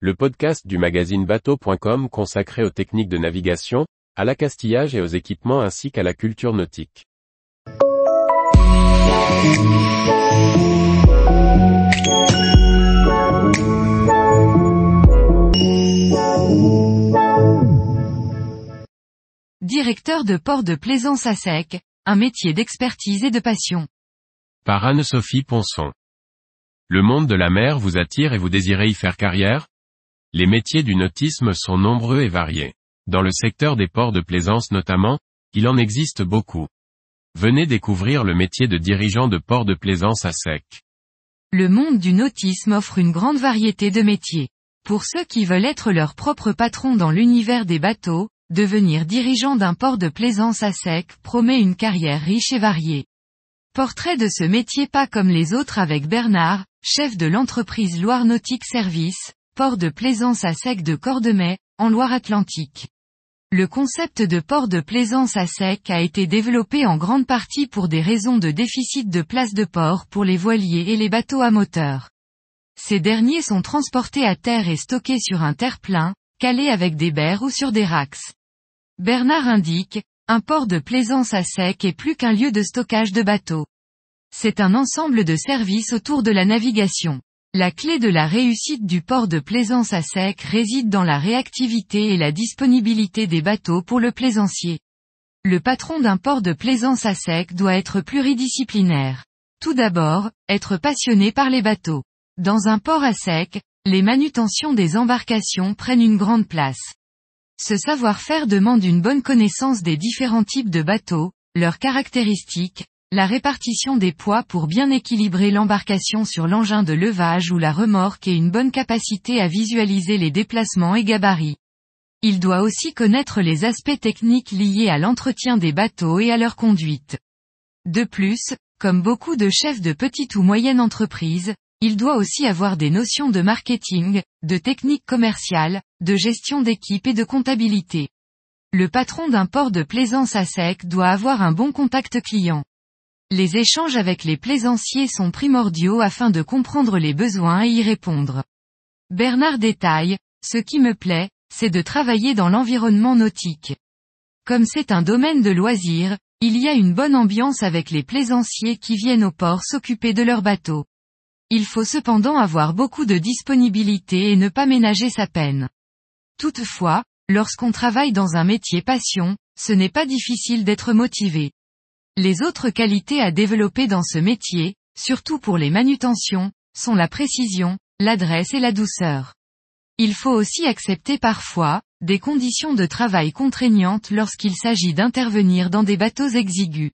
le podcast du magazine bateau.com consacré aux techniques de navigation, à l'accastillage et aux équipements ainsi qu'à la culture nautique. Directeur de port de plaisance à sec, un métier d'expertise et de passion. Par Anne-Sophie Ponson. Le monde de la mer vous attire et vous désirez y faire carrière? Les métiers du nautisme sont nombreux et variés. Dans le secteur des ports de plaisance notamment, il en existe beaucoup. Venez découvrir le métier de dirigeant de port de plaisance à sec. Le monde du nautisme offre une grande variété de métiers. Pour ceux qui veulent être leur propre patron dans l'univers des bateaux, devenir dirigeant d'un port de plaisance à sec promet une carrière riche et variée. Portrait de ce métier pas comme les autres avec Bernard, chef de l'entreprise Loire Nautique Service, port de plaisance à sec de Cordemais, en Loire-Atlantique. Le concept de port de plaisance à sec a été développé en grande partie pour des raisons de déficit de place de port pour les voiliers et les bateaux à moteur. Ces derniers sont transportés à terre et stockés sur un terre-plein, calés avec des berres ou sur des racks. Bernard indique, un port de plaisance à sec est plus qu'un lieu de stockage de bateaux. C'est un ensemble de services autour de la navigation. La clé de la réussite du port de plaisance à sec réside dans la réactivité et la disponibilité des bateaux pour le plaisancier. Le patron d'un port de plaisance à sec doit être pluridisciplinaire. Tout d'abord, être passionné par les bateaux. Dans un port à sec, les manutentions des embarcations prennent une grande place. Ce savoir-faire demande une bonne connaissance des différents types de bateaux, leurs caractéristiques, la répartition des poids pour bien équilibrer l'embarcation sur l'engin de levage ou la remorque et une bonne capacité à visualiser les déplacements et gabarits. Il doit aussi connaître les aspects techniques liés à l'entretien des bateaux et à leur conduite. De plus, comme beaucoup de chefs de petite ou moyenne entreprise, il doit aussi avoir des notions de marketing, de technique commerciale, de gestion d'équipe et de comptabilité. Le patron d'un port de plaisance à sec doit avoir un bon contact client. Les échanges avec les plaisanciers sont primordiaux afin de comprendre les besoins et y répondre. Bernard détaille, ce qui me plaît, c'est de travailler dans l'environnement nautique. Comme c'est un domaine de loisirs, il y a une bonne ambiance avec les plaisanciers qui viennent au port s'occuper de leurs bateaux. Il faut cependant avoir beaucoup de disponibilité et ne pas ménager sa peine. Toutefois, lorsqu'on travaille dans un métier passion, ce n'est pas difficile d'être motivé. Les autres qualités à développer dans ce métier, surtout pour les manutentions, sont la précision, l'adresse et la douceur. Il faut aussi accepter parfois, des conditions de travail contraignantes lorsqu'il s'agit d'intervenir dans des bateaux exigus.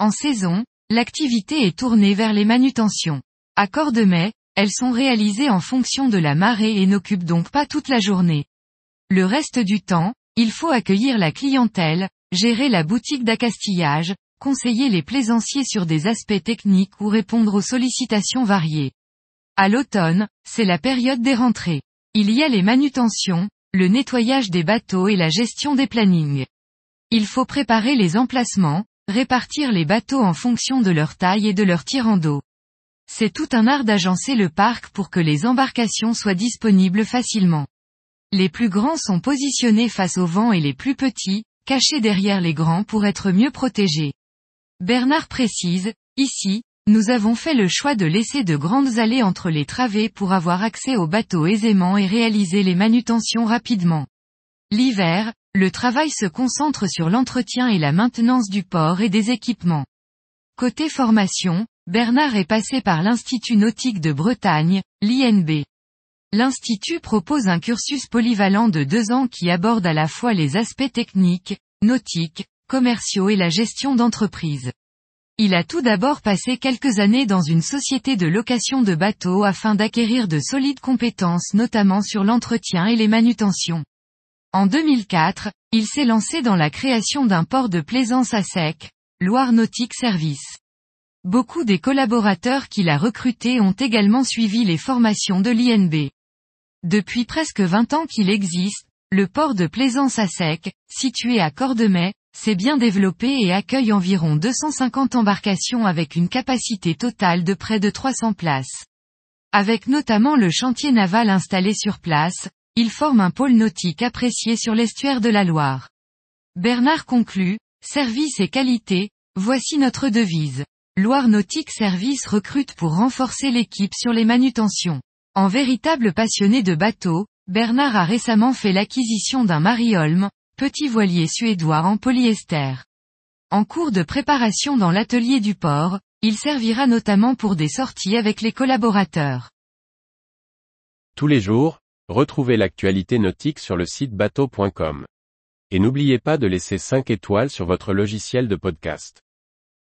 En saison, l'activité est tournée vers les manutentions. À Cordemais, elles sont réalisées en fonction de la marée et n'occupent donc pas toute la journée. Le reste du temps, il faut accueillir la clientèle, gérer la boutique d'accastillage, conseiller les plaisanciers sur des aspects techniques ou répondre aux sollicitations variées. À l'automne, c'est la période des rentrées. Il y a les manutentions, le nettoyage des bateaux et la gestion des plannings. Il faut préparer les emplacements, répartir les bateaux en fonction de leur taille et de leur tirant d'eau. C'est tout un art d'agencer le parc pour que les embarcations soient disponibles facilement. Les plus grands sont positionnés face au vent et les plus petits, cachés derrière les grands pour être mieux protégés. Bernard précise, ici, nous avons fait le choix de laisser de grandes allées entre les travées pour avoir accès aux bateaux aisément et réaliser les manutentions rapidement. L'hiver, le travail se concentre sur l'entretien et la maintenance du port et des équipements. Côté formation, Bernard est passé par l'Institut nautique de Bretagne, l'INB. L'Institut propose un cursus polyvalent de deux ans qui aborde à la fois les aspects techniques, nautiques, commerciaux et la gestion d'entreprise. Il a tout d'abord passé quelques années dans une société de location de bateaux afin d'acquérir de solides compétences notamment sur l'entretien et les manutentions. En 2004, il s'est lancé dans la création d'un port de plaisance à sec, Loire Nautique Service. Beaucoup des collaborateurs qu'il a recrutés ont également suivi les formations de l'INB. Depuis presque 20 ans qu'il existe, le port de plaisance à sec, situé à Cordemais, s'est bien développé et accueille environ 250 embarcations avec une capacité totale de près de 300 places. Avec notamment le chantier naval installé sur place, il forme un pôle nautique apprécié sur l'estuaire de la Loire. Bernard conclut, service et qualité, voici notre devise. Loire Nautique Service recrute pour renforcer l'équipe sur les manutentions. En véritable passionné de bateaux, Bernard a récemment fait l'acquisition d'un Mariholm, petit voilier suédois en polyester. En cours de préparation dans l'atelier du port, il servira notamment pour des sorties avec les collaborateurs. Tous les jours, retrouvez l'actualité nautique sur le site bateau.com. Et n'oubliez pas de laisser 5 étoiles sur votre logiciel de podcast.